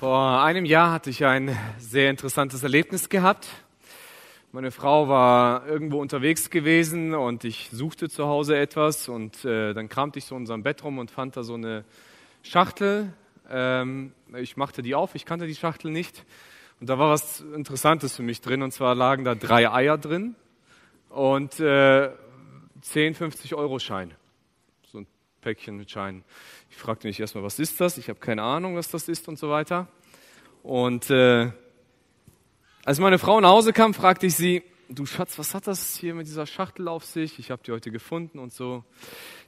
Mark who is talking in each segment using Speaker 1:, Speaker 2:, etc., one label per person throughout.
Speaker 1: Vor einem Jahr hatte ich ein sehr interessantes Erlebnis gehabt. Meine Frau war irgendwo unterwegs gewesen und ich suchte zu Hause etwas und äh, dann kramte ich so in unserem Bett rum und fand da so eine Schachtel. Ähm, ich machte die auf, ich kannte die Schachtel nicht und da war was Interessantes für mich drin und zwar lagen da drei Eier drin und äh, 10, 50 Euro Schein. Päckchen mit Scheinen. Ich fragte mich erstmal, was ist das? Ich habe keine Ahnung, was das ist und so weiter. Und äh, als meine Frau nach Hause kam, fragte ich sie, du Schatz, was hat das hier mit dieser Schachtel auf sich? Ich habe die heute gefunden und so.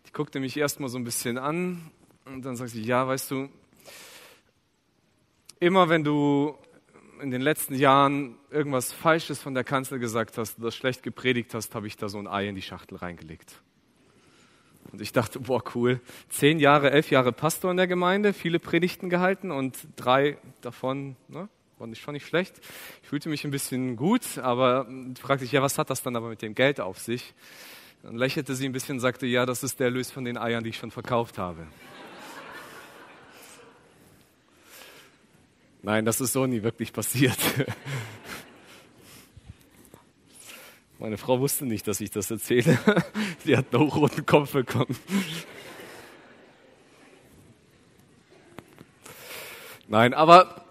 Speaker 1: Die guckte mich erstmal so ein bisschen an und dann sagte sie, ja, weißt du, immer wenn du in den letzten Jahren irgendwas Falsches von der Kanzel gesagt hast oder schlecht gepredigt hast, habe ich da so ein Ei in die Schachtel reingelegt. Und ich dachte, boah, cool. Zehn Jahre, elf Jahre Pastor in der Gemeinde, viele Predigten gehalten und drei davon, ne, war nicht, schon nicht schlecht. Ich fühlte mich ein bisschen gut, aber fragte ich, ja, was hat das dann aber mit dem Geld auf sich? Dann lächelte sie ein bisschen und sagte, ja, das ist der Erlös von den Eiern, die ich schon verkauft habe. Nein, das ist so nie wirklich passiert. Meine Frau wusste nicht, dass ich das erzähle. Sie hat einen hochroten Kopf bekommen. Nein, aber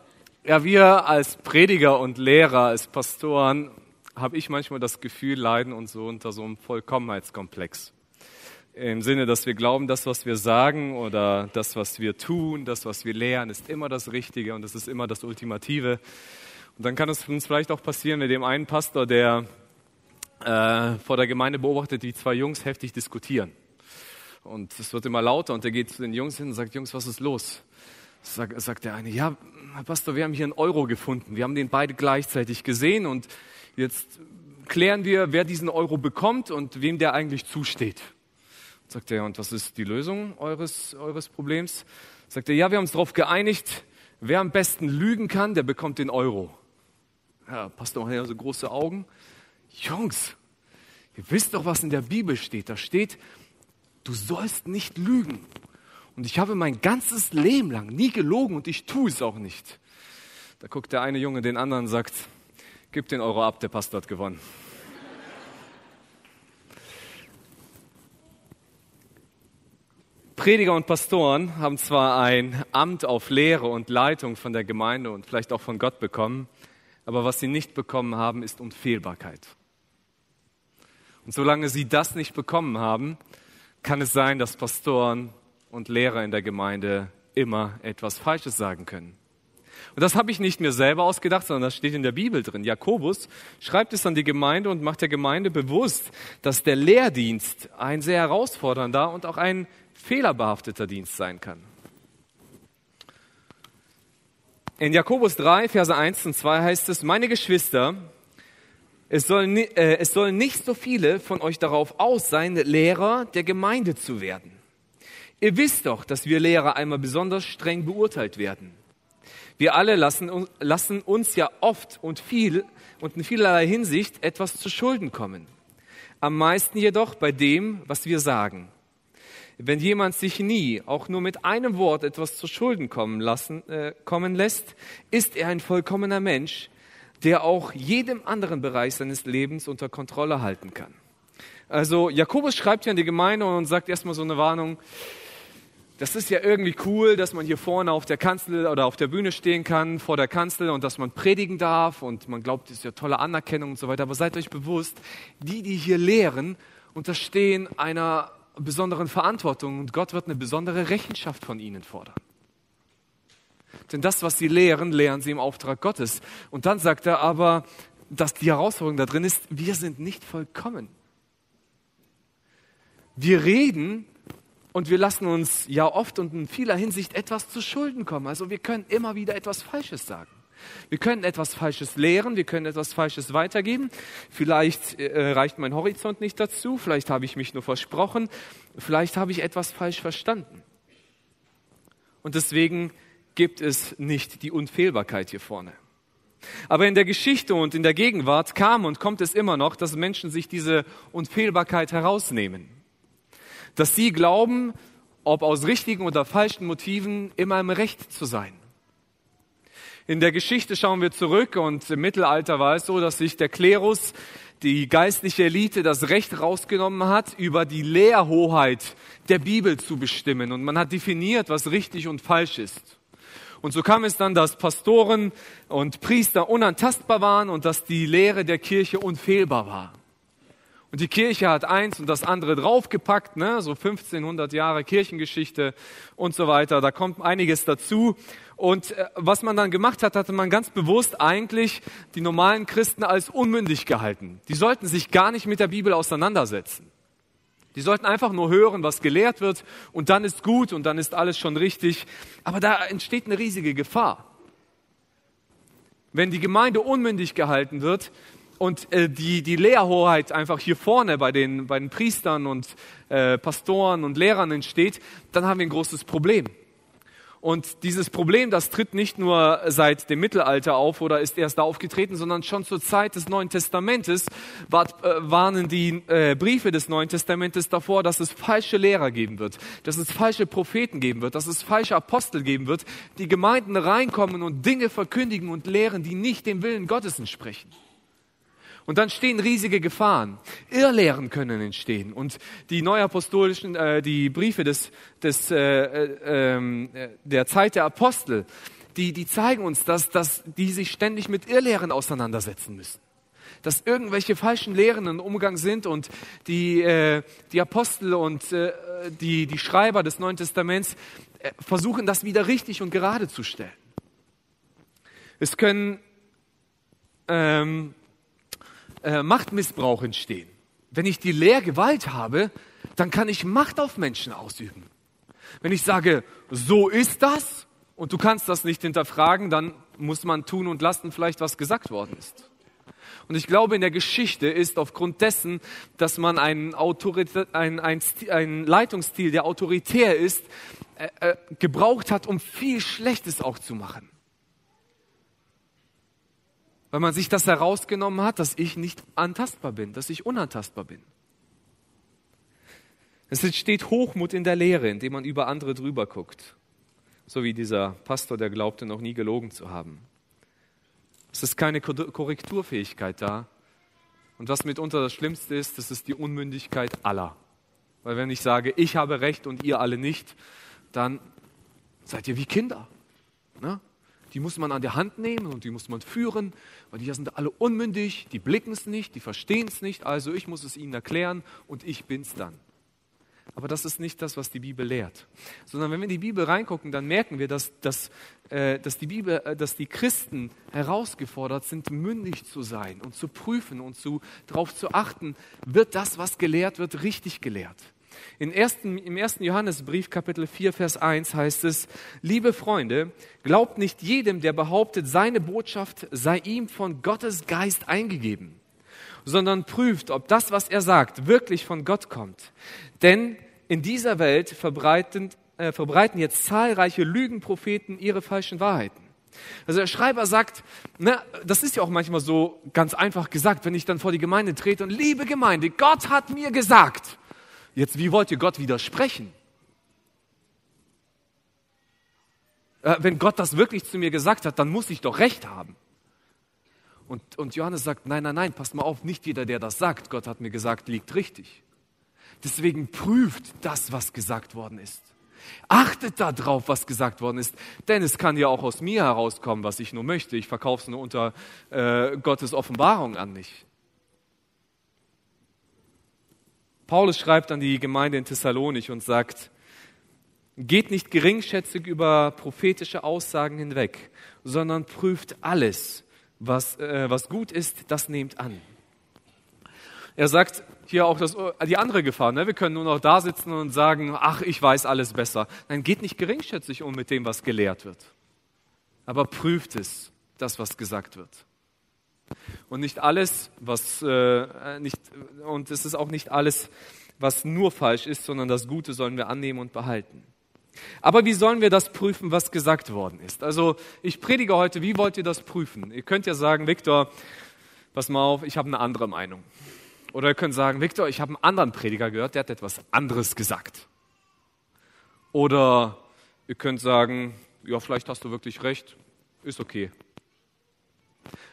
Speaker 1: ja, wir als Prediger und Lehrer, als Pastoren, habe ich manchmal das Gefühl, leiden und so unter so einem Vollkommenheitskomplex. Im Sinne, dass wir glauben, das, was wir sagen oder das, was wir tun, das, was wir lehren, ist immer das Richtige und es ist immer das Ultimative. Und dann kann es uns vielleicht auch passieren mit dem einen Pastor, der äh, vor der Gemeinde beobachtet, wie zwei Jungs heftig diskutieren. Und es wird immer lauter und er geht zu den Jungs hin und sagt, Jungs, was ist los? Sag, sagt der eine, ja, Pastor, wir haben hier einen Euro gefunden. Wir haben den beide gleichzeitig gesehen und jetzt klären wir, wer diesen Euro bekommt und wem der eigentlich zusteht. Sagt er, und was ist die Lösung eures, eures Problems? Sagt er, ja, wir haben uns darauf geeinigt, wer am besten lügen kann, der bekommt den Euro. Ja, Pastor hat ja so große Augen. Jungs, ihr wisst doch, was in der Bibel steht. Da steht, du sollst nicht lügen. Und ich habe mein ganzes Leben lang nie gelogen und ich tue es auch nicht. Da guckt der eine Junge den anderen und sagt, gib den Euro ab, der Pastor hat gewonnen. Prediger und Pastoren haben zwar ein Amt auf Lehre und Leitung von der Gemeinde und vielleicht auch von Gott bekommen, aber was sie nicht bekommen haben, ist Unfehlbarkeit. Und solange sie das nicht bekommen haben, kann es sein, dass Pastoren und Lehrer in der Gemeinde immer etwas Falsches sagen können. Und das habe ich nicht mir selber ausgedacht, sondern das steht in der Bibel drin. Jakobus schreibt es an die Gemeinde und macht der Gemeinde bewusst, dass der Lehrdienst ein sehr herausfordernder und auch ein fehlerbehafteter Dienst sein kann. In Jakobus 3, Verse 1 und 2 heißt es, meine Geschwister, es sollen, äh, es sollen nicht so viele von euch darauf aus sein, Lehrer der Gemeinde zu werden. Ihr wisst doch, dass wir Lehrer einmal besonders streng beurteilt werden. Wir alle lassen, lassen uns ja oft und viel und in vielerlei Hinsicht etwas zu Schulden kommen. Am meisten jedoch bei dem, was wir sagen. Wenn jemand sich nie, auch nur mit einem Wort etwas zu Schulden kommen, lassen, äh, kommen lässt, ist er ein vollkommener Mensch, der auch jedem anderen Bereich seines Lebens unter Kontrolle halten kann. Also Jakobus schreibt hier an die Gemeinde und sagt erstmal so eine Warnung, das ist ja irgendwie cool, dass man hier vorne auf der Kanzel oder auf der Bühne stehen kann, vor der Kanzel und dass man predigen darf und man glaubt, das ist ja tolle Anerkennung und so weiter. Aber seid euch bewusst, die, die hier lehren, unterstehen einer besonderen Verantwortung und Gott wird eine besondere Rechenschaft von ihnen fordern. Denn das, was sie lehren, lehren sie im Auftrag Gottes. Und dann sagt er aber, dass die Herausforderung da drin ist, wir sind nicht vollkommen. Wir reden und wir lassen uns ja oft und in vieler Hinsicht etwas zu Schulden kommen. Also wir können immer wieder etwas Falsches sagen. Wir können etwas Falsches lehren, wir können etwas Falsches weitergeben. Vielleicht äh, reicht mein Horizont nicht dazu, vielleicht habe ich mich nur versprochen, vielleicht habe ich etwas falsch verstanden. Und deswegen gibt es nicht die Unfehlbarkeit hier vorne. Aber in der Geschichte und in der Gegenwart kam und kommt es immer noch, dass Menschen sich diese Unfehlbarkeit herausnehmen. Dass sie glauben, ob aus richtigen oder falschen Motiven, immer im Recht zu sein. In der Geschichte schauen wir zurück und im Mittelalter war es so, dass sich der Klerus, die geistliche Elite, das Recht rausgenommen hat, über die Lehrhoheit der Bibel zu bestimmen. Und man hat definiert, was richtig und falsch ist. Und so kam es dann, dass Pastoren und Priester unantastbar waren und dass die Lehre der Kirche unfehlbar war. Und die Kirche hat eins und das andere draufgepackt, ne? so 1500 Jahre Kirchengeschichte und so weiter. Da kommt einiges dazu. Und äh, was man dann gemacht hat, hatte man ganz bewusst eigentlich die normalen Christen als unmündig gehalten. Die sollten sich gar nicht mit der Bibel auseinandersetzen. Die sollten einfach nur hören, was gelehrt wird und dann ist gut und dann ist alles schon richtig. Aber da entsteht eine riesige Gefahr. Wenn die Gemeinde unmündig gehalten wird, und äh, die, die Lehrhoheit einfach hier vorne bei den, bei den Priestern und äh, Pastoren und Lehrern entsteht, dann haben wir ein großes Problem. Und dieses Problem, das tritt nicht nur seit dem Mittelalter auf oder ist erst da aufgetreten, sondern schon zur Zeit des Neuen Testamentes äh, warnen die äh, Briefe des Neuen Testamentes davor, dass es falsche Lehrer geben wird, dass es falsche Propheten geben wird, dass es falsche Apostel geben wird, die Gemeinden reinkommen und Dinge verkündigen und lehren, die nicht dem Willen Gottes entsprechen. Und dann stehen riesige Gefahren. Irrlehren können entstehen. Und die neuapostolischen, äh, die Briefe des, des, äh, äh, ähm, der Zeit der Apostel, die, die zeigen uns, dass, dass die sich ständig mit Irrlehren auseinandersetzen müssen. Dass irgendwelche falschen Lehren im Umgang sind und die, äh, die Apostel und äh, die, die Schreiber des Neuen Testaments äh, versuchen, das wieder richtig und gerade zu stellen. Es können ähm, äh, Machtmissbrauch entstehen. Wenn ich die Lehrgewalt habe, dann kann ich Macht auf Menschen ausüben. Wenn ich sage, so ist das und du kannst das nicht hinterfragen, dann muss man tun und lassen vielleicht, was gesagt worden ist. Und ich glaube, in der Geschichte ist aufgrund dessen, dass man einen, einen, einen, einen Leitungsstil, der autoritär ist, äh, äh, gebraucht hat, um viel Schlechtes auch zu machen weil man sich das herausgenommen hat, dass ich nicht antastbar bin, dass ich unantastbar bin. Es entsteht Hochmut in der Lehre, indem man über andere drüber guckt. So wie dieser Pastor, der glaubte, noch nie gelogen zu haben. Es ist keine Korrekturfähigkeit da. Und was mitunter das Schlimmste ist, das ist die Unmündigkeit aller. Weil wenn ich sage, ich habe Recht und ihr alle nicht, dann seid ihr wie Kinder. Ne? Die muss man an der Hand nehmen und die muss man führen, weil die sind alle unmündig, die blicken es nicht, die verstehen es nicht, also ich muss es ihnen erklären und ich bin's dann. Aber das ist nicht das, was die Bibel lehrt. Sondern wenn wir in die Bibel reingucken, dann merken wir, dass, dass, äh, dass, die, Bibel, äh, dass die Christen herausgefordert sind, mündig zu sein und zu prüfen und zu, darauf zu achten, wird das, was gelehrt wird, richtig gelehrt. In ersten, Im ersten Johannesbrief, Kapitel 4, Vers 1 heißt es, liebe Freunde, glaubt nicht jedem, der behauptet, seine Botschaft sei ihm von Gottes Geist eingegeben, sondern prüft, ob das, was er sagt, wirklich von Gott kommt. Denn in dieser Welt verbreiten, äh, verbreiten jetzt zahlreiche Lügenpropheten ihre falschen Wahrheiten. Also der Schreiber sagt, na, das ist ja auch manchmal so ganz einfach gesagt, wenn ich dann vor die Gemeinde trete und liebe Gemeinde, Gott hat mir gesagt. Jetzt, wie wollt ihr Gott widersprechen? Äh, wenn Gott das wirklich zu mir gesagt hat, dann muss ich doch recht haben. Und, und Johannes sagt, nein, nein, nein, passt mal auf, nicht jeder, der das sagt, Gott hat mir gesagt, liegt richtig. Deswegen prüft das, was gesagt worden ist. Achtet darauf, was gesagt worden ist, denn es kann ja auch aus mir herauskommen, was ich nur möchte. Ich verkaufe es nur unter äh, Gottes Offenbarung an mich. Paulus schreibt an die Gemeinde in Thessalonich und sagt, geht nicht geringschätzig über prophetische Aussagen hinweg, sondern prüft alles, was, äh, was gut ist, das nehmt an. Er sagt hier auch das, die andere Gefahr. Ne? Wir können nur noch da sitzen und sagen, ach, ich weiß alles besser. Nein, geht nicht geringschätzig um mit dem, was gelehrt wird. Aber prüft es, das, was gesagt wird. Und nicht alles, was äh, nicht und es ist auch nicht alles, was nur falsch ist, sondern das Gute sollen wir annehmen und behalten. Aber wie sollen wir das prüfen, was gesagt worden ist? Also ich predige heute, wie wollt ihr das prüfen? Ihr könnt ja sagen, Viktor, pass mal auf, ich habe eine andere Meinung. Oder ihr könnt sagen, Viktor, ich habe einen anderen Prediger gehört, der hat etwas anderes gesagt. Oder ihr könnt sagen, ja, vielleicht hast du wirklich recht, ist okay.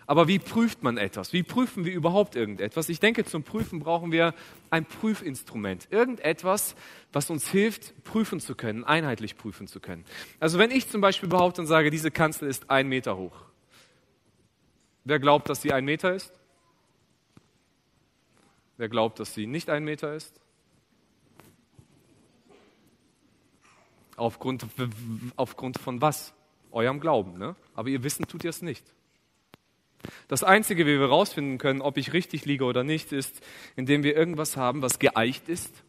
Speaker 1: Aber wie prüft man etwas? Wie prüfen wir überhaupt irgendetwas? Ich denke, zum Prüfen brauchen wir ein Prüfinstrument. Irgendetwas, was uns hilft, prüfen zu können, einheitlich prüfen zu können. Also wenn ich zum Beispiel behaupte und sage, diese Kanzel ist ein Meter hoch. Wer glaubt, dass sie ein Meter ist? Wer glaubt, dass sie nicht ein Meter ist? Aufgrund, aufgrund von was? Eurem Glauben. Ne? Aber ihr Wissen tut ihr es nicht. Das Einzige, wie wir herausfinden können, ob ich richtig liege oder nicht, ist, indem wir irgendwas haben, was geeicht ist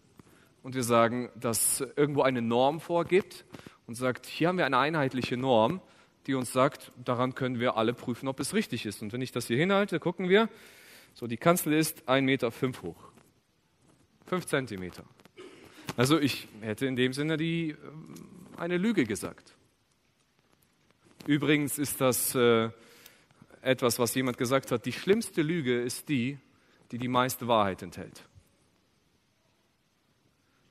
Speaker 1: und wir sagen, dass irgendwo eine Norm vorgibt und sagt, hier haben wir eine einheitliche Norm, die uns sagt, daran können wir alle prüfen, ob es richtig ist. Und wenn ich das hier hinhalte, gucken wir, so die Kanzel ist 1,5 Meter fünf hoch. 5 Zentimeter. Also ich hätte in dem Sinne die, äh, eine Lüge gesagt. Übrigens ist das äh, etwas, was jemand gesagt hat, die schlimmste Lüge ist die, die die meiste Wahrheit enthält.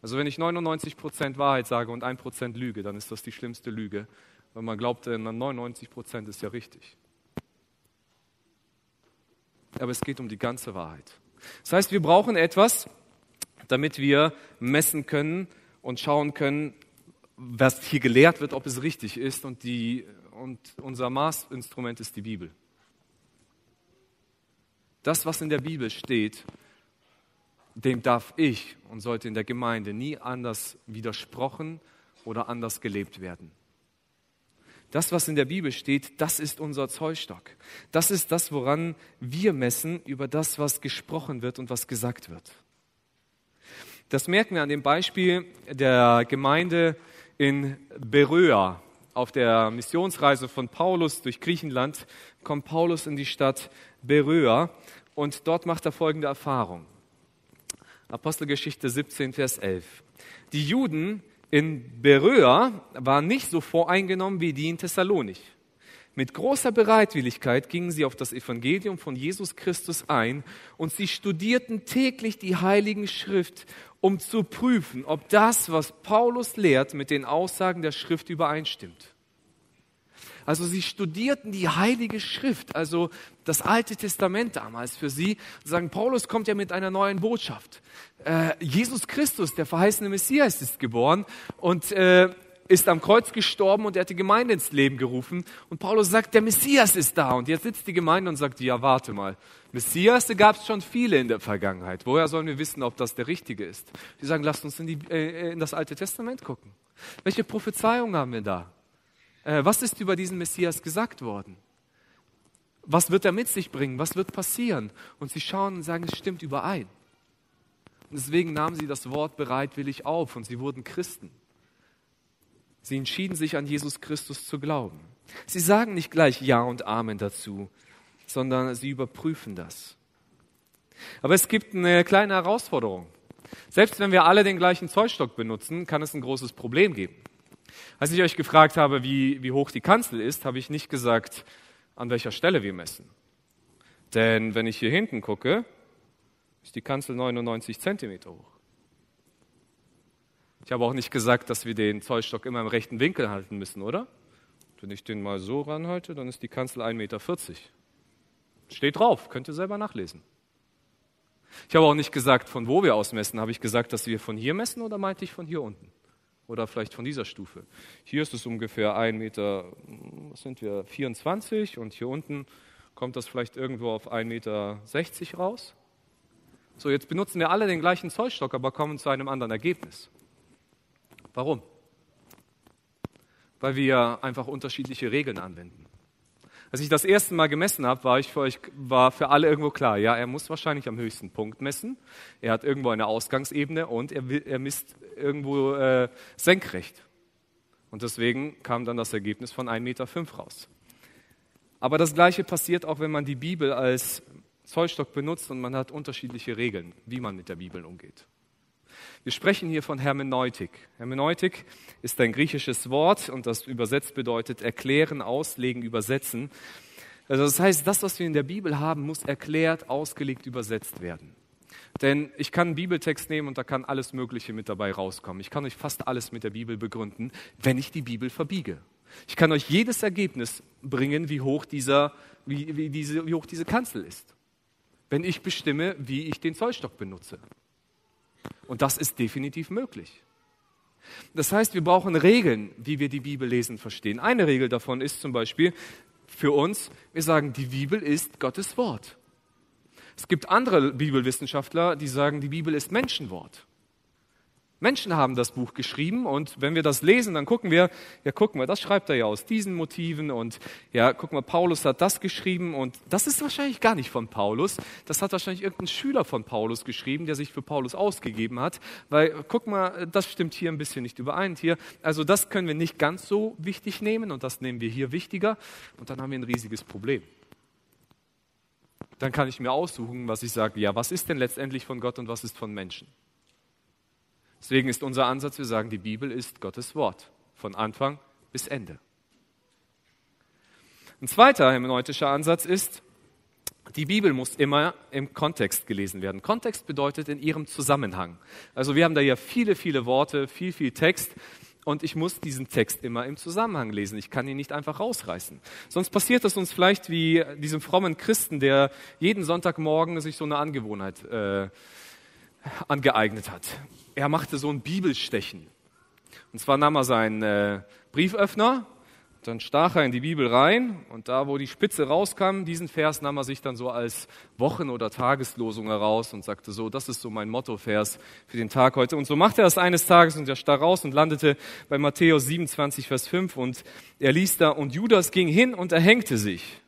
Speaker 1: Also wenn ich 99% Wahrheit sage und 1% Lüge, dann ist das die schlimmste Lüge, weil man glaubt, 99% ist ja richtig. Aber es geht um die ganze Wahrheit. Das heißt, wir brauchen etwas, damit wir messen können und schauen können, was hier gelehrt wird, ob es richtig ist. Und, die, und unser Maßinstrument ist die Bibel. Das, was in der Bibel steht, dem darf ich und sollte in der Gemeinde nie anders widersprochen oder anders gelebt werden. Das, was in der Bibel steht, das ist unser Zollstock. Das ist das, woran wir messen über das, was gesprochen wird und was gesagt wird. Das merken wir an dem Beispiel der Gemeinde in Beröa. Auf der Missionsreise von Paulus durch Griechenland kommt Paulus in die Stadt Beröa und dort macht er folgende Erfahrung. Apostelgeschichte 17, Vers 11. Die Juden in Beröa waren nicht so voreingenommen wie die in Thessalonich. Mit großer Bereitwilligkeit gingen sie auf das Evangelium von Jesus Christus ein und sie studierten täglich die Heiligen Schrift, um zu prüfen, ob das, was Paulus lehrt, mit den Aussagen der Schrift übereinstimmt. Also sie studierten die Heilige Schrift, also das Alte Testament damals für sie. Sagen, Paulus kommt ja mit einer neuen Botschaft. Äh, Jesus Christus, der verheißene Messias, ist geboren und äh, ist am Kreuz gestorben und er hat die Gemeinde ins Leben gerufen. Und Paulus sagt, der Messias ist da. Und jetzt sitzt die Gemeinde und sagt, ja, warte mal. Messias, da gab es schon viele in der Vergangenheit. Woher sollen wir wissen, ob das der Richtige ist? Die sagen, lasst uns in, die, äh, in das Alte Testament gucken. Welche Prophezeiung haben wir da? Äh, was ist über diesen Messias gesagt worden? Was wird er mit sich bringen? Was wird passieren? Und sie schauen und sagen, es stimmt überein. Und deswegen nahmen sie das Wort bereitwillig auf und sie wurden Christen. Sie entschieden sich an Jesus Christus zu glauben. Sie sagen nicht gleich Ja und Amen dazu, sondern sie überprüfen das. Aber es gibt eine kleine Herausforderung. Selbst wenn wir alle den gleichen Zollstock benutzen, kann es ein großes Problem geben. Als ich euch gefragt habe, wie, wie hoch die Kanzel ist, habe ich nicht gesagt, an welcher Stelle wir messen. Denn wenn ich hier hinten gucke, ist die Kanzel 99 Zentimeter hoch. Ich habe auch nicht gesagt, dass wir den Zollstock immer im rechten Winkel halten müssen, oder? Wenn ich den mal so ranhalte, dann ist die Kanzel 1,40 Meter. Steht drauf, könnt ihr selber nachlesen. Ich habe auch nicht gesagt, von wo wir aus messen. Habe ich gesagt, dass wir von hier messen oder meinte ich von hier unten? Oder vielleicht von dieser Stufe? Hier ist es ungefähr 1 Meter, was sind wir, 24 und hier unten kommt das vielleicht irgendwo auf 1,60 Meter raus. So, jetzt benutzen wir alle den gleichen Zollstock, aber kommen zu einem anderen Ergebnis. Warum? Weil wir einfach unterschiedliche Regeln anwenden. Als ich das erste Mal gemessen habe, war, ich für euch, war für alle irgendwo klar, ja, er muss wahrscheinlich am höchsten Punkt messen. Er hat irgendwo eine Ausgangsebene und er, er misst irgendwo äh, senkrecht. Und deswegen kam dann das Ergebnis von 1,5 Meter raus. Aber das Gleiche passiert auch, wenn man die Bibel als Zollstock benutzt und man hat unterschiedliche Regeln, wie man mit der Bibel umgeht. Wir sprechen hier von Hermeneutik. Hermeneutik ist ein griechisches Wort und das übersetzt bedeutet erklären, auslegen, übersetzen. Also das heißt, das, was wir in der Bibel haben, muss erklärt, ausgelegt, übersetzt werden. Denn ich kann einen Bibeltext nehmen und da kann alles Mögliche mit dabei rauskommen. Ich kann euch fast alles mit der Bibel begründen, wenn ich die Bibel verbiege. Ich kann euch jedes Ergebnis bringen, wie hoch, dieser, wie, wie, diese, wie hoch diese Kanzel ist, wenn ich bestimme, wie ich den Zollstock benutze. Und das ist definitiv möglich. Das heißt, wir brauchen Regeln, wie wir die Bibel lesen verstehen. Eine Regel davon ist zum Beispiel für uns, wir sagen, die Bibel ist Gottes Wort. Es gibt andere Bibelwissenschaftler, die sagen, die Bibel ist Menschenwort. Menschen haben das Buch geschrieben und wenn wir das lesen, dann gucken wir, ja, gucken wir, das schreibt er ja aus diesen Motiven und ja, gucken wir, Paulus hat das geschrieben und das ist wahrscheinlich gar nicht von Paulus. Das hat wahrscheinlich irgendein Schüler von Paulus geschrieben, der sich für Paulus ausgegeben hat, weil, guck mal, das stimmt hier ein bisschen nicht überein hier. Also das können wir nicht ganz so wichtig nehmen und das nehmen wir hier wichtiger und dann haben wir ein riesiges Problem. Dann kann ich mir aussuchen, was ich sage, ja, was ist denn letztendlich von Gott und was ist von Menschen? Deswegen ist unser Ansatz, wir sagen, die Bibel ist Gottes Wort, von Anfang bis Ende. Ein zweiter hermeneutischer Ansatz ist, die Bibel muss immer im Kontext gelesen werden. Kontext bedeutet in ihrem Zusammenhang. Also wir haben da ja viele, viele Worte, viel, viel Text und ich muss diesen Text immer im Zusammenhang lesen. Ich kann ihn nicht einfach rausreißen. Sonst passiert es uns vielleicht wie diesem frommen Christen, der jeden Sonntagmorgen sich so eine Angewohnheit äh, angeeignet hat er machte so ein Bibelstechen. Und zwar nahm er seinen äh, Brieföffner, dann stach er in die Bibel rein und da, wo die Spitze rauskam, diesen Vers nahm er sich dann so als Wochen- oder Tageslosung heraus und sagte so, das ist so mein Mottovers für den Tag heute. Und so machte er es eines Tages und er stach raus und landete bei Matthäus 27, Vers 5 und er ließ da, und Judas ging hin und erhängte sich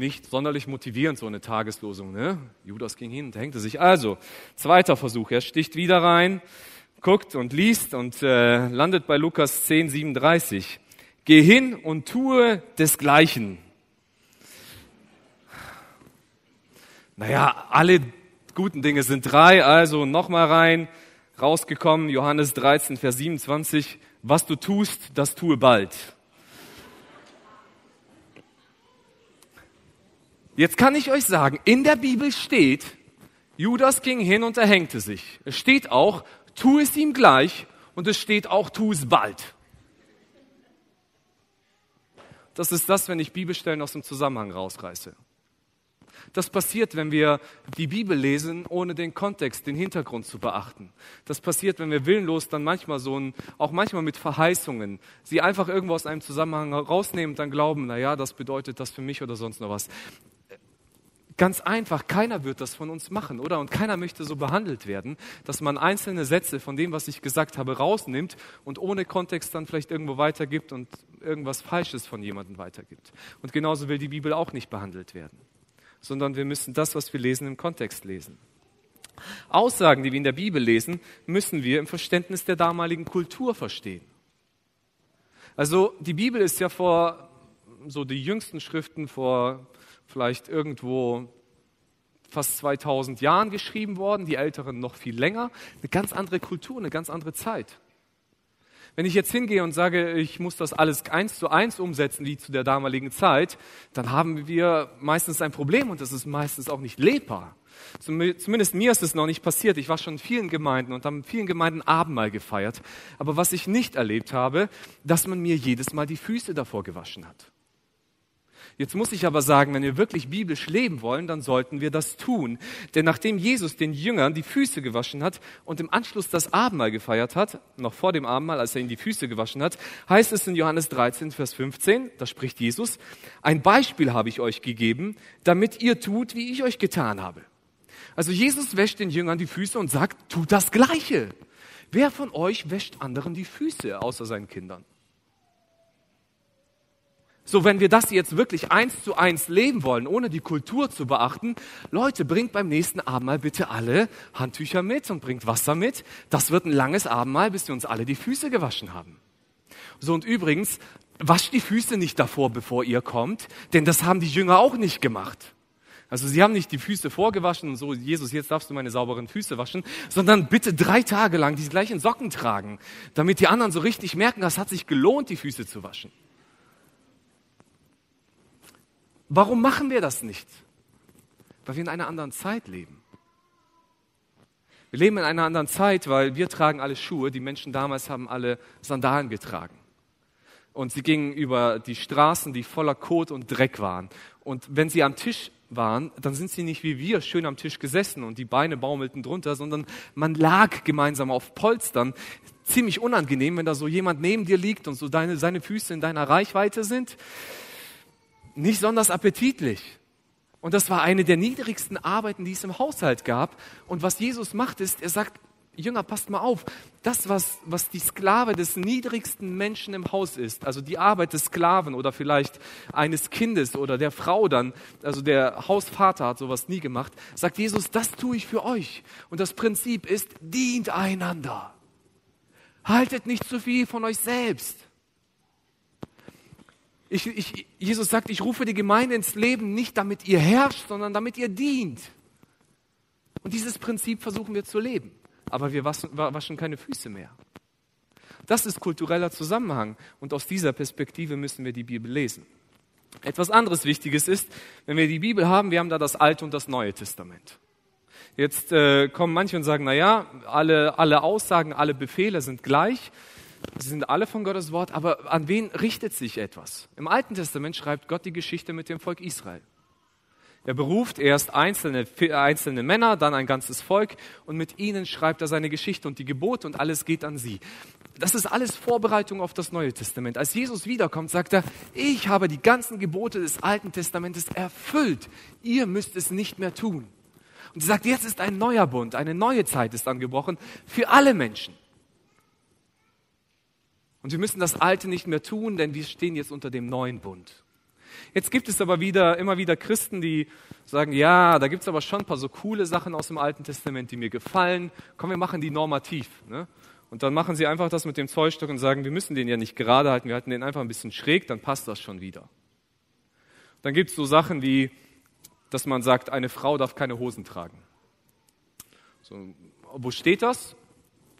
Speaker 1: nicht sonderlich motivierend, so eine Tageslosung. Ne? Judas ging hin und hängte sich. Also, zweiter Versuch. Er sticht wieder rein, guckt und liest und äh, landet bei Lukas 10, 37. Geh hin und tue desgleichen. Naja, alle guten Dinge sind drei, also nochmal rein, rausgekommen, Johannes 13, Vers 27. Was du tust, das tue bald. Jetzt kann ich euch sagen, in der Bibel steht, Judas ging hin und erhängte sich. Es steht auch, tu es ihm gleich und es steht auch, tu es bald. Das ist das, wenn ich Bibelstellen aus dem Zusammenhang rausreiße. Das passiert, wenn wir die Bibel lesen, ohne den Kontext, den Hintergrund zu beachten. Das passiert, wenn wir willenlos dann manchmal so ein, auch manchmal mit Verheißungen, sie einfach irgendwo aus einem Zusammenhang rausnehmen und dann glauben, na ja, das bedeutet das für mich oder sonst noch was. Ganz einfach, keiner wird das von uns machen, oder? Und keiner möchte so behandelt werden, dass man einzelne Sätze von dem, was ich gesagt habe, rausnimmt und ohne Kontext dann vielleicht irgendwo weitergibt und irgendwas Falsches von jemandem weitergibt. Und genauso will die Bibel auch nicht behandelt werden, sondern wir müssen das, was wir lesen, im Kontext lesen. Aussagen, die wir in der Bibel lesen, müssen wir im Verständnis der damaligen Kultur verstehen. Also die Bibel ist ja vor so die jüngsten Schriften vor vielleicht irgendwo fast 2000 Jahren geschrieben worden, die Älteren noch viel länger. Eine ganz andere Kultur, eine ganz andere Zeit. Wenn ich jetzt hingehe und sage, ich muss das alles eins zu eins umsetzen wie zu der damaligen Zeit, dann haben wir meistens ein Problem und das ist meistens auch nicht lebbar. Zumindest mir ist es noch nicht passiert. Ich war schon in vielen Gemeinden und habe in vielen Gemeinden Abendmahl gefeiert. Aber was ich nicht erlebt habe, dass man mir jedes Mal die Füße davor gewaschen hat. Jetzt muss ich aber sagen, wenn wir wirklich biblisch leben wollen, dann sollten wir das tun. Denn nachdem Jesus den Jüngern die Füße gewaschen hat und im Anschluss das Abendmahl gefeiert hat, noch vor dem Abendmahl, als er ihnen die Füße gewaschen hat, heißt es in Johannes 13, Vers 15, da spricht Jesus, ein Beispiel habe ich euch gegeben, damit ihr tut, wie ich euch getan habe. Also Jesus wäscht den Jüngern die Füße und sagt, tut das Gleiche. Wer von euch wäscht anderen die Füße, außer seinen Kindern? So, wenn wir das jetzt wirklich eins zu eins leben wollen, ohne die Kultur zu beachten, Leute, bringt beim nächsten Abendmahl bitte alle Handtücher mit und bringt Wasser mit. Das wird ein langes Abendmahl, bis wir uns alle die Füße gewaschen haben. So, und übrigens, wascht die Füße nicht davor, bevor ihr kommt, denn das haben die Jünger auch nicht gemacht. Also sie haben nicht die Füße vorgewaschen und so, Jesus, jetzt darfst du meine sauberen Füße waschen, sondern bitte drei Tage lang die gleichen Socken tragen, damit die anderen so richtig merken, das hat sich gelohnt, die Füße zu waschen. Warum machen wir das nicht? Weil wir in einer anderen Zeit leben. Wir leben in einer anderen Zeit, weil wir tragen alle Schuhe. Die Menschen damals haben alle Sandalen getragen. Und sie gingen über die Straßen, die voller Kot und Dreck waren. Und wenn sie am Tisch waren, dann sind sie nicht wie wir schön am Tisch gesessen und die Beine baumelten drunter, sondern man lag gemeinsam auf Polstern. Ziemlich unangenehm, wenn da so jemand neben dir liegt und so deine, seine Füße in deiner Reichweite sind. Nicht besonders appetitlich. Und das war eine der niedrigsten Arbeiten, die es im Haushalt gab. Und was Jesus macht, ist, er sagt, Jünger, passt mal auf, das, was, was die Sklave des niedrigsten Menschen im Haus ist, also die Arbeit des Sklaven oder vielleicht eines Kindes oder der Frau dann, also der Hausvater hat sowas nie gemacht, sagt Jesus, das tue ich für euch. Und das Prinzip ist, dient einander. Haltet nicht zu viel von euch selbst. Ich, ich, Jesus sagt, ich rufe die Gemeinde ins Leben nicht damit ihr herrscht, sondern damit ihr dient. Und dieses Prinzip versuchen wir zu leben. Aber wir waschen, waschen keine Füße mehr. Das ist kultureller Zusammenhang. Und aus dieser Perspektive müssen wir die Bibel lesen. Etwas anderes Wichtiges ist, wenn wir die Bibel haben, wir haben da das Alte und das Neue Testament. Jetzt äh, kommen manche und sagen, na ja, alle, alle Aussagen, alle Befehle sind gleich. Sie sind alle von Gottes Wort, aber an wen richtet sich etwas? Im Alten Testament schreibt Gott die Geschichte mit dem Volk Israel. Er beruft erst einzelne, einzelne Männer, dann ein ganzes Volk und mit ihnen schreibt er seine Geschichte und die Gebote und alles geht an sie. Das ist alles Vorbereitung auf das Neue Testament. Als Jesus wiederkommt, sagt er, ich habe die ganzen Gebote des Alten Testamentes erfüllt. Ihr müsst es nicht mehr tun. Und er sagt, jetzt ist ein neuer Bund, eine neue Zeit ist angebrochen für alle Menschen. Und wir müssen das Alte nicht mehr tun, denn wir stehen jetzt unter dem neuen Bund. Jetzt gibt es aber wieder, immer wieder Christen, die sagen, ja, da gibt es aber schon ein paar so coole Sachen aus dem Alten Testament, die mir gefallen. Komm, wir machen die normativ. Ne? Und dann machen sie einfach das mit dem Zollstock und sagen, wir müssen den ja nicht gerade halten, wir halten den einfach ein bisschen schräg, dann passt das schon wieder. Dann gibt es so Sachen wie, dass man sagt, eine Frau darf keine Hosen tragen. So, wo steht das?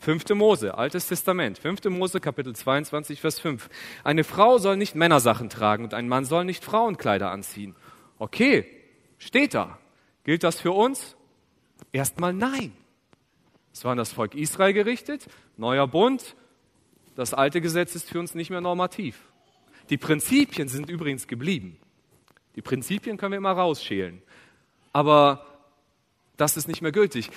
Speaker 1: 5. Mose, Altes Testament, 5. Mose, Kapitel 22, Vers 5. Eine Frau soll nicht Männersachen tragen und ein Mann soll nicht Frauenkleider anziehen. Okay, steht da. Gilt das für uns? Erstmal nein. Es war an das Volk Israel gerichtet, neuer Bund. Das alte Gesetz ist für uns nicht mehr normativ. Die Prinzipien sind übrigens geblieben. Die Prinzipien können wir immer rausschälen. Aber das ist nicht mehr gültig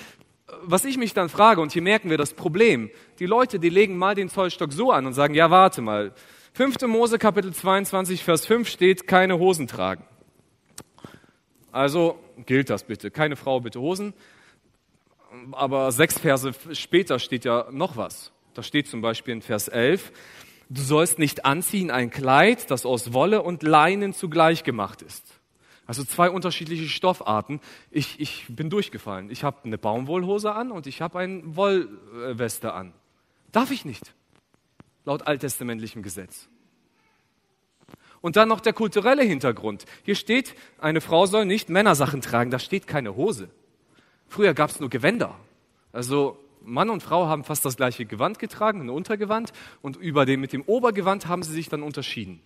Speaker 1: was ich mich dann frage, und hier merken wir das Problem, die Leute, die legen mal den Zollstock so an und sagen, ja, warte mal, 5. Mose Kapitel 22, Vers 5 steht, keine Hosen tragen. Also gilt das bitte, keine Frau bitte Hosen. Aber sechs Verse später steht ja noch was. Da steht zum Beispiel in Vers 11, du sollst nicht anziehen ein Kleid, das aus Wolle und Leinen zugleich gemacht ist. Also zwei unterschiedliche Stoffarten. Ich, ich bin durchgefallen. Ich habe eine Baumwollhose an und ich habe eine Wollweste an. Darf ich nicht, laut alttestamentlichem Gesetz. Und dann noch der kulturelle Hintergrund. Hier steht, eine Frau soll nicht Männersachen tragen. Da steht keine Hose. Früher gab es nur Gewänder. Also Mann und Frau haben fast das gleiche Gewand getragen, ein Untergewand. Und über dem, mit dem Obergewand haben sie sich dann unterschieden.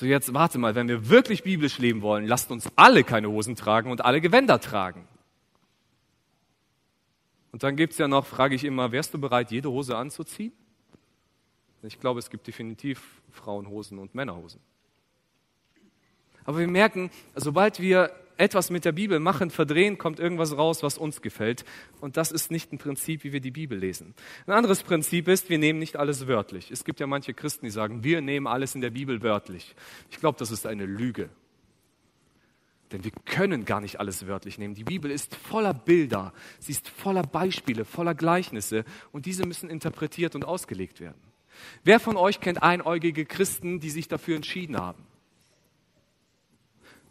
Speaker 1: So jetzt warte mal, wenn wir wirklich biblisch leben wollen, lasst uns alle keine Hosen tragen und alle Gewänder tragen. Und dann gibt es ja noch, frage ich immer, wärst du bereit, jede Hose anzuziehen? Ich glaube, es gibt definitiv Frauenhosen und Männerhosen. Aber wir merken, sobald wir etwas mit der Bibel machen, verdrehen, kommt irgendwas raus, was uns gefällt. Und das ist nicht ein Prinzip, wie wir die Bibel lesen. Ein anderes Prinzip ist, wir nehmen nicht alles wörtlich. Es gibt ja manche Christen, die sagen, wir nehmen alles in der Bibel wörtlich. Ich glaube, das ist eine Lüge. Denn wir können gar nicht alles wörtlich nehmen. Die Bibel ist voller Bilder, sie ist voller Beispiele, voller Gleichnisse und diese müssen interpretiert und ausgelegt werden. Wer von euch kennt einäugige Christen, die sich dafür entschieden haben?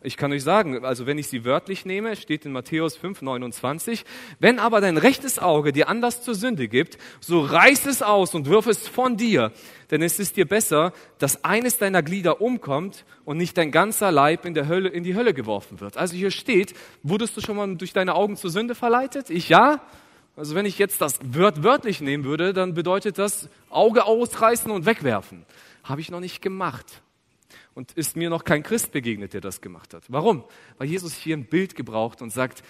Speaker 1: Ich kann euch sagen, also wenn ich sie wörtlich nehme, steht in Matthäus 5, 29, wenn aber dein rechtes Auge dir Anlass zur Sünde gibt, so reiß es aus und wirf es von dir, denn es ist dir besser, dass eines deiner Glieder umkommt und nicht dein ganzer Leib in, der Hölle, in die Hölle geworfen wird. Also hier steht, wurdest du schon mal durch deine Augen zur Sünde verleitet? Ich ja. Also wenn ich jetzt das Wort wörtlich nehmen würde, dann bedeutet das Auge ausreißen und wegwerfen. Habe ich noch nicht gemacht und ist mir noch kein Christ begegnet, der das gemacht hat. Warum? Weil Jesus hier ein Bild gebraucht und sagt,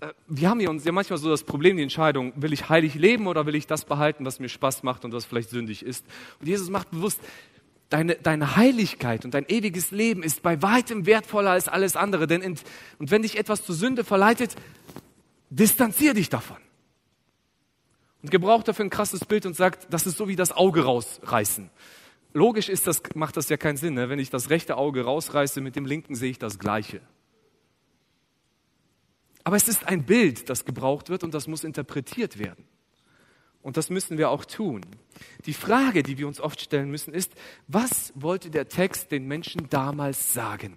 Speaker 1: äh, wir haben ja uns ja manchmal so das Problem, die Entscheidung, will ich heilig leben oder will ich das behalten, was mir Spaß macht und was vielleicht sündig ist. Und Jesus macht bewusst, deine, deine Heiligkeit und dein ewiges Leben ist bei weitem wertvoller als alles andere. Denn in, und wenn dich etwas zur Sünde verleitet, distanzier dich davon. Und gebraucht dafür ein krasses Bild und sagt, das ist so wie das Auge rausreißen. Logisch ist das, macht das ja keinen Sinn. Ne? Wenn ich das rechte Auge rausreiße, mit dem linken sehe ich das Gleiche. Aber es ist ein Bild, das gebraucht wird und das muss interpretiert werden. Und das müssen wir auch tun. Die Frage, die wir uns oft stellen müssen, ist, was wollte der Text den Menschen damals sagen?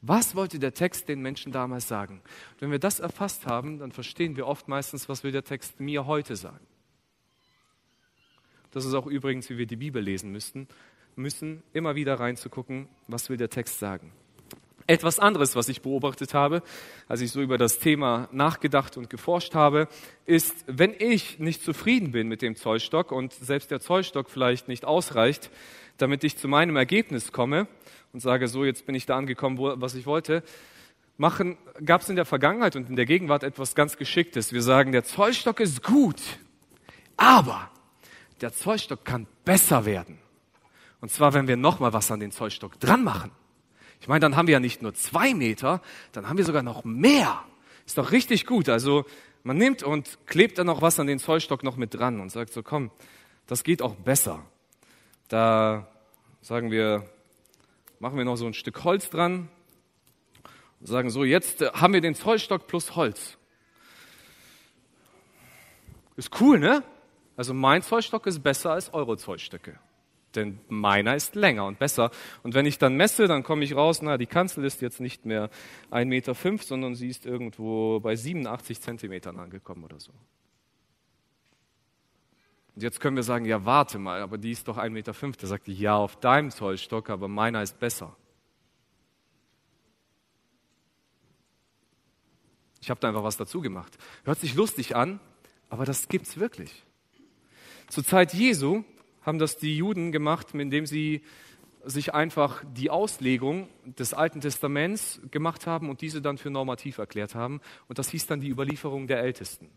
Speaker 1: Was wollte der Text den Menschen damals sagen? Und wenn wir das erfasst haben, dann verstehen wir oft meistens, was will der Text mir heute sagen. Das ist auch übrigens, wie wir die Bibel lesen müssten, müssen immer wieder reinzugucken, was will der Text sagen. Etwas anderes, was ich beobachtet habe, als ich so über das Thema nachgedacht und geforscht habe, ist, wenn ich nicht zufrieden bin mit dem Zollstock und selbst der Zollstock vielleicht nicht ausreicht, damit ich zu meinem Ergebnis komme und sage, so jetzt bin ich da angekommen, wo, was ich wollte, machen, gab es in der Vergangenheit und in der Gegenwart etwas ganz Geschicktes. Wir sagen, der Zollstock ist gut, aber der Zollstock kann besser werden. Und zwar, wenn wir nochmal was an den Zollstock dran machen. Ich meine, dann haben wir ja nicht nur zwei Meter, dann haben wir sogar noch mehr. Ist doch richtig gut. Also man nimmt und klebt dann noch was an den Zollstock noch mit dran und sagt so, komm, das geht auch besser. Da sagen wir, machen wir noch so ein Stück Holz dran und sagen so, jetzt äh, haben wir den Zollstock plus Holz. Ist cool, ne? Also mein Zollstock ist besser als eure Zollstöcke denn meiner ist länger und besser. Und wenn ich dann messe, dann komme ich raus, na, die Kanzel ist jetzt nicht mehr 1,5 Meter, fünf, sondern sie ist irgendwo bei 87 Zentimetern angekommen oder so. Und jetzt können wir sagen, ja, warte mal, aber die ist doch 1,5 Meter. Fünf. Da sagt die, ja, auf deinem Zollstock, aber meiner ist besser. Ich habe da einfach was dazu gemacht. Hört sich lustig an, aber das gibt's wirklich. Zur Zeit Jesu haben das die Juden gemacht, indem sie sich einfach die Auslegung des Alten Testaments gemacht haben und diese dann für normativ erklärt haben. Und das hieß dann die Überlieferung der Ältesten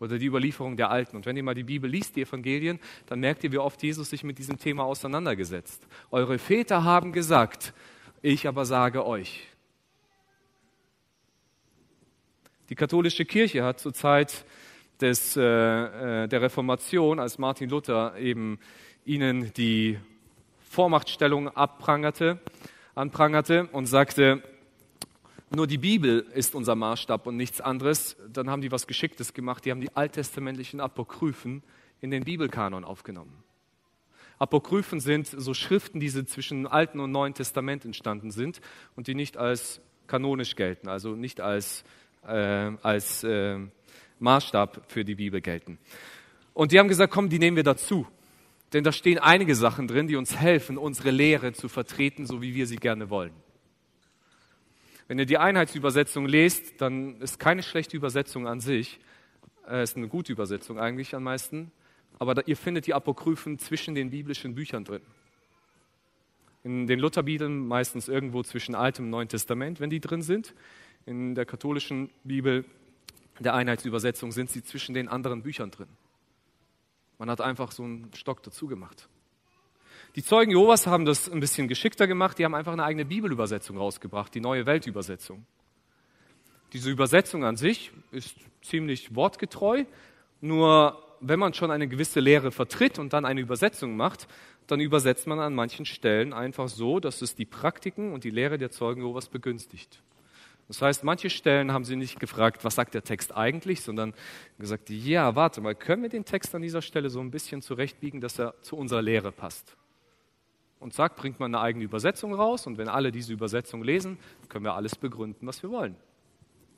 Speaker 1: oder die Überlieferung der Alten. Und wenn ihr mal die Bibel liest, die Evangelien, dann merkt ihr, wie oft Jesus sich mit diesem Thema auseinandergesetzt. Eure Väter haben gesagt, ich aber sage euch. Die katholische Kirche hat zurzeit des, äh, äh, der Reformation, als Martin Luther eben ihnen die Vormachtstellung abprangerte, anprangerte und sagte, nur die Bibel ist unser Maßstab und nichts anderes, dann haben die was Geschicktes gemacht. Die haben die alttestamentlichen Apokryphen in den Bibelkanon aufgenommen. Apokryphen sind so Schriften, die zwischen Alten und Neuen Testament entstanden sind und die nicht als kanonisch gelten, also nicht als, äh, als äh, Maßstab für die Bibel gelten. Und die haben gesagt, komm, die nehmen wir dazu. Denn da stehen einige Sachen drin, die uns helfen, unsere Lehre zu vertreten, so wie wir sie gerne wollen. Wenn ihr die Einheitsübersetzung lest, dann ist keine schlechte Übersetzung an sich. Es äh, ist eine gute Übersetzung eigentlich am meisten. Aber ihr findet die Apokryphen zwischen den biblischen Büchern drin. In den Lutherbibeln meistens irgendwo zwischen Altem und Neuen Testament, wenn die drin sind. In der katholischen Bibel der Einheitsübersetzung sind sie zwischen den anderen Büchern drin. Man hat einfach so einen Stock dazu gemacht. Die Zeugen Jehovas haben das ein bisschen geschickter gemacht. Die haben einfach eine eigene Bibelübersetzung rausgebracht, die neue Weltübersetzung. Diese Übersetzung an sich ist ziemlich wortgetreu. Nur wenn man schon eine gewisse Lehre vertritt und dann eine Übersetzung macht, dann übersetzt man an manchen Stellen einfach so, dass es die Praktiken und die Lehre der Zeugen Jehovas begünstigt. Das heißt, manche Stellen haben sie nicht gefragt, was sagt der Text eigentlich, sondern gesagt, ja, warte mal, können wir den Text an dieser Stelle so ein bisschen zurechtbiegen, dass er zu unserer Lehre passt? Und sagt, bringt man eine eigene Übersetzung raus und wenn alle diese Übersetzung lesen, können wir alles begründen, was wir wollen.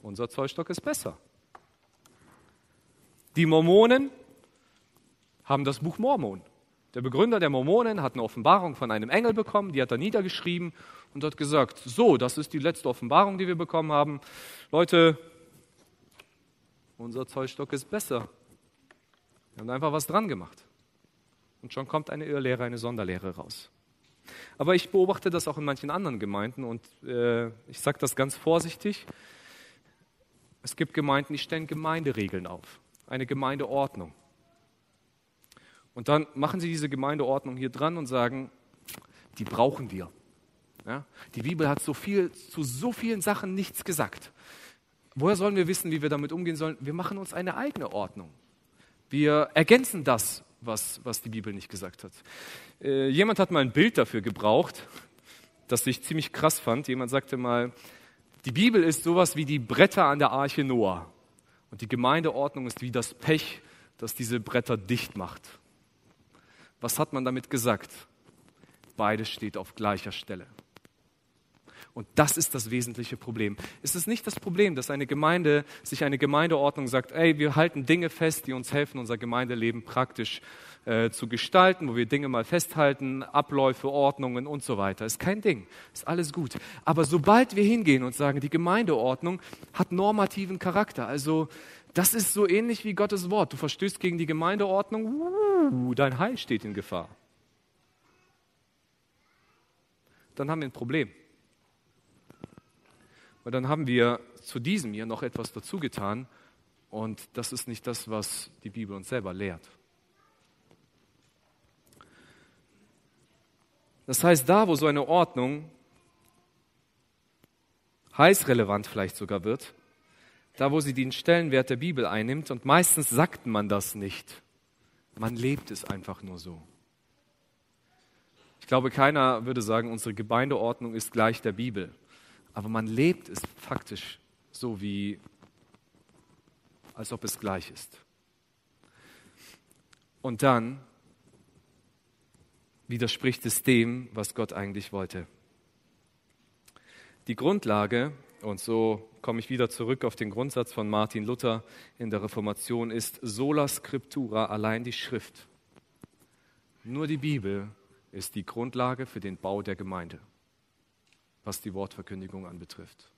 Speaker 1: Unser Zollstock ist besser. Die Mormonen haben das Buch Mormon. Der Begründer der Mormonen hat eine Offenbarung von einem Engel bekommen, die hat er niedergeschrieben und hat gesagt, so, das ist die letzte Offenbarung, die wir bekommen haben. Leute, unser Zollstock ist besser. Wir haben einfach was dran gemacht. Und schon kommt eine Irrlehre, eine Sonderlehre raus. Aber ich beobachte das auch in manchen anderen Gemeinden und äh, ich sage das ganz vorsichtig. Es gibt Gemeinden, die stellen Gemeinderegeln auf, eine Gemeindeordnung. Und dann machen sie diese Gemeindeordnung hier dran und sagen, die brauchen wir. Ja? Die Bibel hat so viel, zu so vielen Sachen nichts gesagt. Woher sollen wir wissen, wie wir damit umgehen sollen? Wir machen uns eine eigene Ordnung. Wir ergänzen das, was, was die Bibel nicht gesagt hat. Äh, jemand hat mal ein Bild dafür gebraucht, das ich ziemlich krass fand. Jemand sagte mal, die Bibel ist sowas wie die Bretter an der Arche Noah. Und die Gemeindeordnung ist wie das Pech, das diese Bretter dicht macht. Was hat man damit gesagt? Beides steht auf gleicher Stelle. Und das ist das wesentliche Problem. Es ist nicht das Problem, dass eine Gemeinde sich eine Gemeindeordnung sagt, ey, wir halten Dinge fest, die uns helfen, unser Gemeindeleben praktisch äh, zu gestalten, wo wir Dinge mal festhalten, Abläufe, Ordnungen und so weiter. Ist kein Ding, ist alles gut. Aber sobald wir hingehen und sagen, die Gemeindeordnung hat normativen Charakter, also das ist so ähnlich wie Gottes Wort. Du verstößt gegen die Gemeindeordnung, uh, dein Heil steht in Gefahr. Dann haben wir ein Problem. Und dann haben wir zu diesem hier noch etwas dazu getan und das ist nicht das, was die Bibel uns selber lehrt. Das heißt, da, wo so eine Ordnung heißrelevant vielleicht sogar wird, da, wo sie den Stellenwert der Bibel einnimmt, und meistens sagt man das nicht, man lebt es einfach nur so. Ich glaube, keiner würde sagen, unsere Gemeindeordnung ist gleich der Bibel, aber man lebt es faktisch so wie, als ob es gleich ist. Und dann widerspricht es dem, was Gott eigentlich wollte. Die Grundlage, und so komme ich wieder zurück auf den Grundsatz von Martin Luther in der Reformation, ist sola scriptura, allein die Schrift. Nur die Bibel ist die Grundlage für den Bau der Gemeinde, was die Wortverkündigung anbetrifft.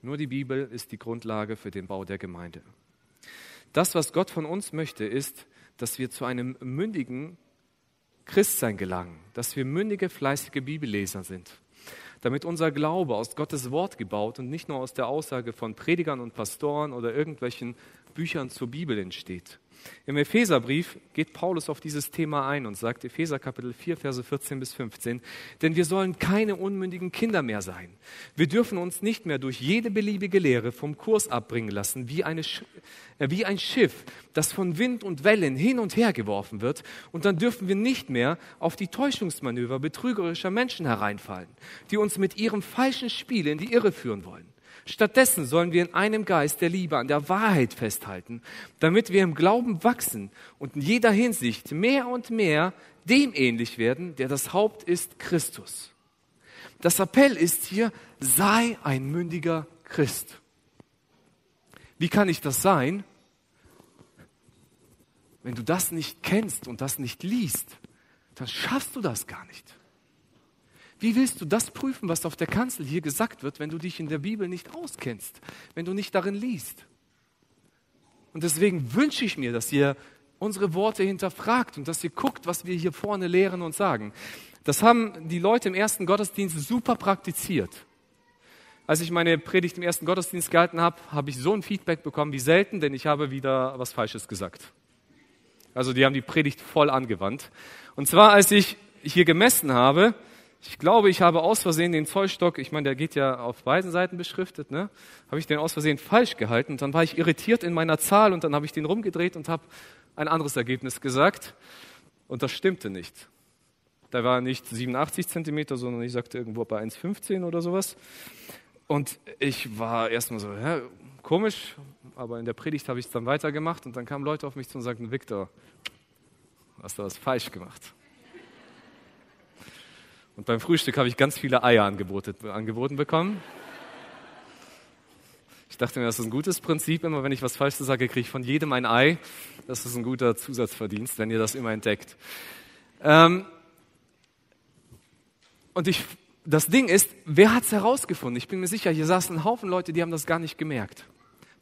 Speaker 1: Nur die Bibel ist die Grundlage für den Bau der Gemeinde. Das, was Gott von uns möchte, ist, dass wir zu einem mündigen Christsein gelangen, dass wir mündige, fleißige Bibelleser sind, damit unser Glaube aus Gottes Wort gebaut und nicht nur aus der Aussage von Predigern und Pastoren oder irgendwelchen Büchern zur Bibel entsteht. Im Epheserbrief geht Paulus auf dieses Thema ein und sagt, Epheser Kapitel 4, Verse 14 bis 15, denn wir sollen keine unmündigen Kinder mehr sein. Wir dürfen uns nicht mehr durch jede beliebige Lehre vom Kurs abbringen lassen, wie, eine, äh, wie ein Schiff, das von Wind und Wellen hin und her geworfen wird. Und dann dürfen wir nicht mehr auf die Täuschungsmanöver betrügerischer Menschen hereinfallen, die uns mit ihrem falschen Spiel in die Irre führen wollen. Stattdessen sollen wir in einem Geist der Liebe an der Wahrheit festhalten, damit wir im Glauben wachsen und in jeder Hinsicht mehr und mehr dem ähnlich werden, der das Haupt ist, Christus. Das Appell ist hier, sei ein mündiger Christ. Wie kann ich das sein? Wenn du das nicht kennst und das nicht liest, dann schaffst du das gar nicht. Wie willst du das prüfen, was auf der Kanzel hier gesagt wird, wenn du dich in der Bibel nicht auskennst, wenn du nicht darin liest? Und deswegen wünsche ich mir, dass ihr unsere Worte hinterfragt und dass ihr guckt, was wir hier vorne lehren und sagen. Das haben die Leute im ersten Gottesdienst super praktiziert. Als ich meine Predigt im ersten Gottesdienst gehalten habe, habe ich so ein Feedback bekommen wie selten, denn ich habe wieder was Falsches gesagt. Also die haben die Predigt voll angewandt. Und zwar, als ich hier gemessen habe, ich glaube, ich habe aus Versehen den Zollstock, ich meine, der geht ja auf beiden Seiten beschriftet, ne? habe ich den aus Versehen falsch gehalten. Und dann war ich irritiert in meiner Zahl und dann habe ich den rumgedreht und habe ein anderes Ergebnis gesagt. Und das stimmte nicht. Da war nicht 87 Zentimeter, sondern ich sagte irgendwo bei 1,15 oder sowas. Und ich war erstmal so, ja, komisch, aber in der Predigt habe ich es dann weitergemacht und dann kamen Leute auf mich zu und sagten, Victor, hast du was falsch gemacht. Und beim Frühstück habe ich ganz viele Eier angeboten, bekommen. Ich dachte mir, das ist ein gutes Prinzip. Immer wenn ich was Falsches sage, kriege ich von jedem ein Ei. Das ist ein guter Zusatzverdienst, wenn ihr das immer entdeckt. Ähm und ich, das Ding ist, wer hat es herausgefunden? Ich bin mir sicher, hier saßen ein Haufen Leute, die haben das gar nicht gemerkt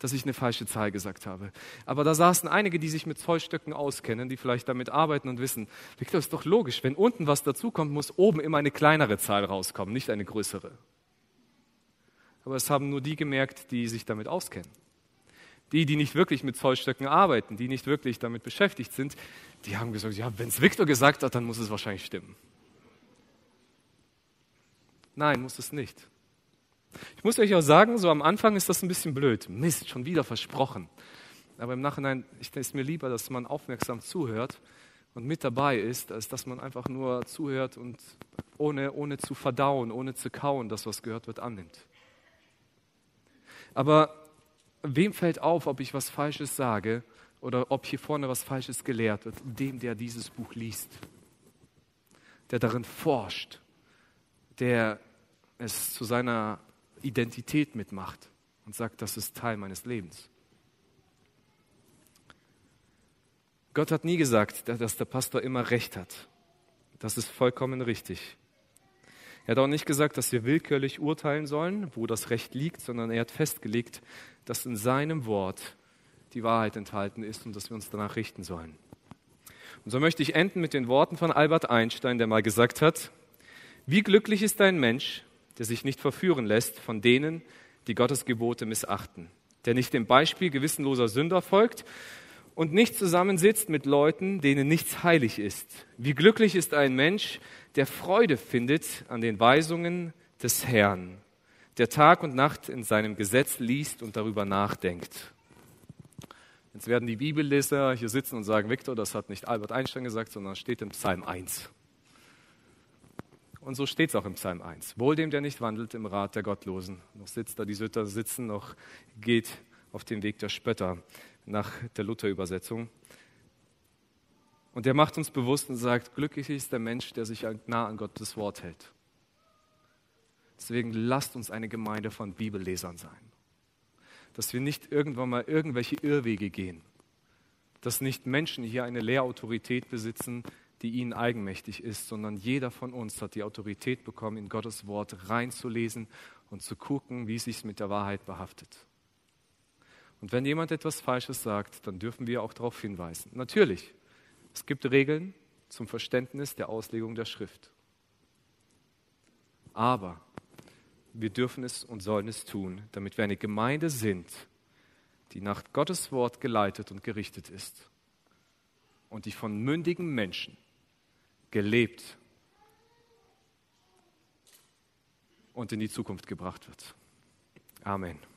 Speaker 1: dass ich eine falsche Zahl gesagt habe. Aber da saßen einige, die sich mit Zollstöcken auskennen, die vielleicht damit arbeiten und wissen, Victor, ist doch logisch, wenn unten was dazukommt, muss oben immer eine kleinere Zahl rauskommen, nicht eine größere. Aber es haben nur die gemerkt, die sich damit auskennen. Die, die nicht wirklich mit Zollstöcken arbeiten, die nicht wirklich damit beschäftigt sind, die haben gesagt, ja, wenn es Viktor gesagt hat, dann muss es wahrscheinlich stimmen. Nein, muss es nicht. Ich muss euch auch sagen, so am Anfang ist das ein bisschen blöd. Mist, schon wieder versprochen. Aber im Nachhinein ist es mir lieber, dass man aufmerksam zuhört und mit dabei ist, als dass man einfach nur zuhört und ohne, ohne zu verdauen, ohne zu kauen, das, was gehört wird, annimmt. Aber wem fällt auf, ob ich was Falsches sage oder ob hier vorne was Falsches gelehrt wird? Dem, der dieses Buch liest, der darin forscht, der es zu seiner Identität mitmacht und sagt, das ist Teil meines Lebens. Gott hat nie gesagt, dass der Pastor immer recht hat. Das ist vollkommen richtig. Er hat auch nicht gesagt, dass wir willkürlich urteilen sollen, wo das Recht liegt, sondern er hat festgelegt, dass in seinem Wort die Wahrheit enthalten ist und dass wir uns danach richten sollen. Und so möchte ich enden mit den Worten von Albert Einstein, der mal gesagt hat, wie glücklich ist ein Mensch, der sich nicht verführen lässt von denen, die Gottes Gebote missachten, der nicht dem Beispiel gewissenloser Sünder folgt und nicht zusammensitzt mit Leuten, denen nichts heilig ist. Wie glücklich ist ein Mensch, der Freude findet an den Weisungen des Herrn, der Tag und Nacht in seinem Gesetz liest und darüber nachdenkt. Jetzt werden die Bibelleser hier sitzen und sagen, Viktor, das hat nicht Albert Einstein gesagt, sondern steht im Psalm 1. Und so steht es auch im Psalm 1. Wohl dem, der nicht wandelt im Rat der Gottlosen, noch sitzt da die Sütter sitzen, noch geht auf dem Weg der Spötter nach der Luther-Übersetzung. Und der macht uns bewusst und sagt, glücklich ist der Mensch, der sich nah an Gottes Wort hält. Deswegen lasst uns eine Gemeinde von Bibellesern sein. Dass wir nicht irgendwann mal irgendwelche Irrwege gehen. Dass nicht Menschen hier eine Lehrautorität besitzen, die ihnen eigenmächtig ist, sondern jeder von uns hat die Autorität bekommen, in Gottes Wort reinzulesen und zu gucken, wie es sich mit der Wahrheit behaftet. Und wenn jemand etwas Falsches sagt, dann dürfen wir auch darauf hinweisen. Natürlich, es gibt Regeln zum Verständnis der Auslegung der Schrift. Aber wir dürfen es und sollen es tun, damit wir eine Gemeinde sind, die nach Gottes Wort geleitet und gerichtet ist und die von mündigen Menschen gelebt und in die Zukunft gebracht wird. Amen.